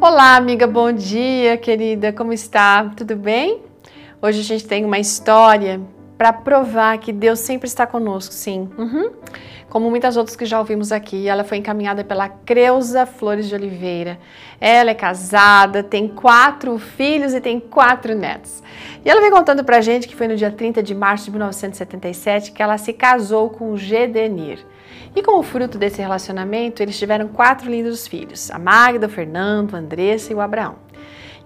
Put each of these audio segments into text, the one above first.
Olá, amiga, bom dia, querida, como está? Tudo bem? Hoje a gente tem uma história para provar que Deus sempre está conosco, sim. Uhum. Como muitas outras que já ouvimos aqui, ela foi encaminhada pela Creuza Flores de Oliveira. Ela é casada, tem quatro filhos e tem quatro netos. E ela vem contando pra gente que foi no dia 30 de março de 1977 que ela se casou com o Gedenir. E como fruto desse relacionamento, eles tiveram quatro lindos filhos: a Magda, o Fernando, a Andressa e o Abraão.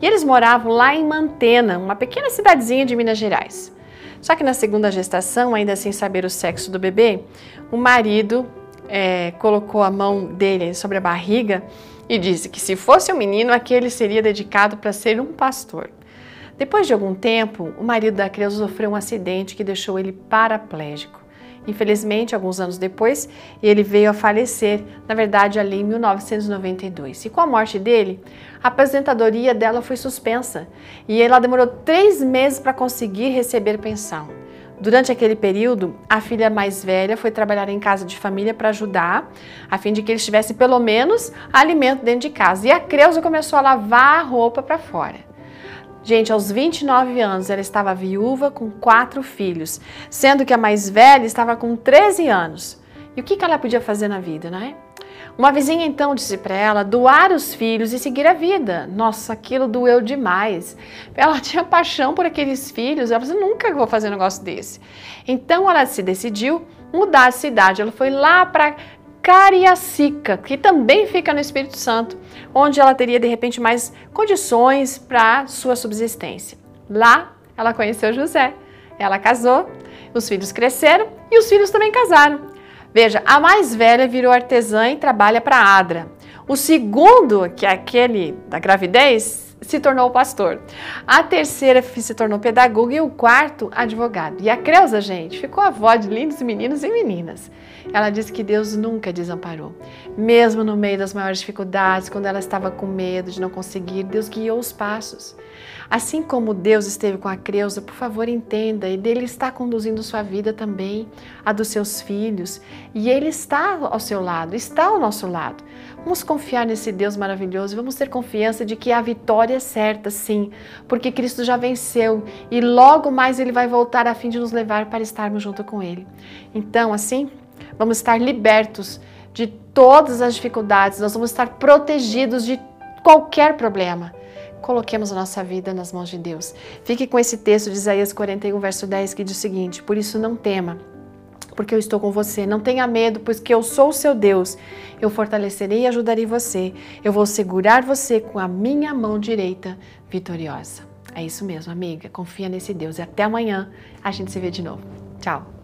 E eles moravam lá em Mantena, uma pequena cidadezinha de Minas Gerais. Só que na segunda gestação, ainda sem saber o sexo do bebê, o marido é, colocou a mão dele sobre a barriga e disse que se fosse um menino, aquele seria dedicado para ser um pastor. Depois de algum tempo, o marido da criança sofreu um acidente que deixou ele paraplégico. Infelizmente, alguns anos depois, ele veio a falecer, na verdade, ali em 1992. E com a morte dele, a aposentadoria dela foi suspensa e ela demorou três meses para conseguir receber pensão. Durante aquele período, a filha mais velha foi trabalhar em casa de família para ajudar, a fim de que eles tivessem pelo menos alimento dentro de casa. E a Creuza começou a lavar a roupa para fora. Gente, aos 29 anos ela estava viúva com quatro filhos, sendo que a mais velha estava com 13 anos. E o que ela podia fazer na vida, né? Uma vizinha então disse para ela doar os filhos e seguir a vida. Nossa, aquilo doeu demais. Ela tinha paixão por aqueles filhos, ela disse, nunca vou fazer um negócio desse. Então ela se decidiu mudar de cidade. Ela foi lá para Cariacica, que também fica no Espírito Santo, onde ela teria de repente mais condições para sua subsistência. Lá ela conheceu José, ela casou, os filhos cresceram e os filhos também casaram. Veja, a mais velha virou artesã e trabalha para Adra. O segundo, que é aquele da gravidez, se tornou pastor. A terceira se tornou pedagoga e o quarto, advogado. E a Creuza, gente, ficou avó de lindos meninos e meninas. Ela disse que Deus nunca desamparou. Mesmo no meio das maiores dificuldades, quando ela estava com medo de não conseguir, Deus guiou os passos. Assim como Deus esteve com a Creuza, por favor, entenda, e Ele está conduzindo sua vida também, a dos seus filhos, e Ele está ao seu lado, está ao nosso lado. Vamos confiar nesse Deus maravilhoso, vamos ter confiança de que a vitória é certa, sim, porque Cristo já venceu e logo mais Ele vai voltar a fim de nos levar para estarmos junto com Ele. Então, assim, vamos estar libertos de todas as dificuldades, nós vamos estar protegidos de qualquer problema. Coloquemos a nossa vida nas mãos de Deus. Fique com esse texto de Isaías 41, verso 10, que diz o seguinte: Por isso não tema, porque eu estou com você. Não tenha medo, pois que eu sou o seu Deus. Eu fortalecerei e ajudarei você. Eu vou segurar você com a minha mão direita vitoriosa. É isso mesmo, amiga. Confia nesse Deus. E até amanhã a gente se vê de novo. Tchau.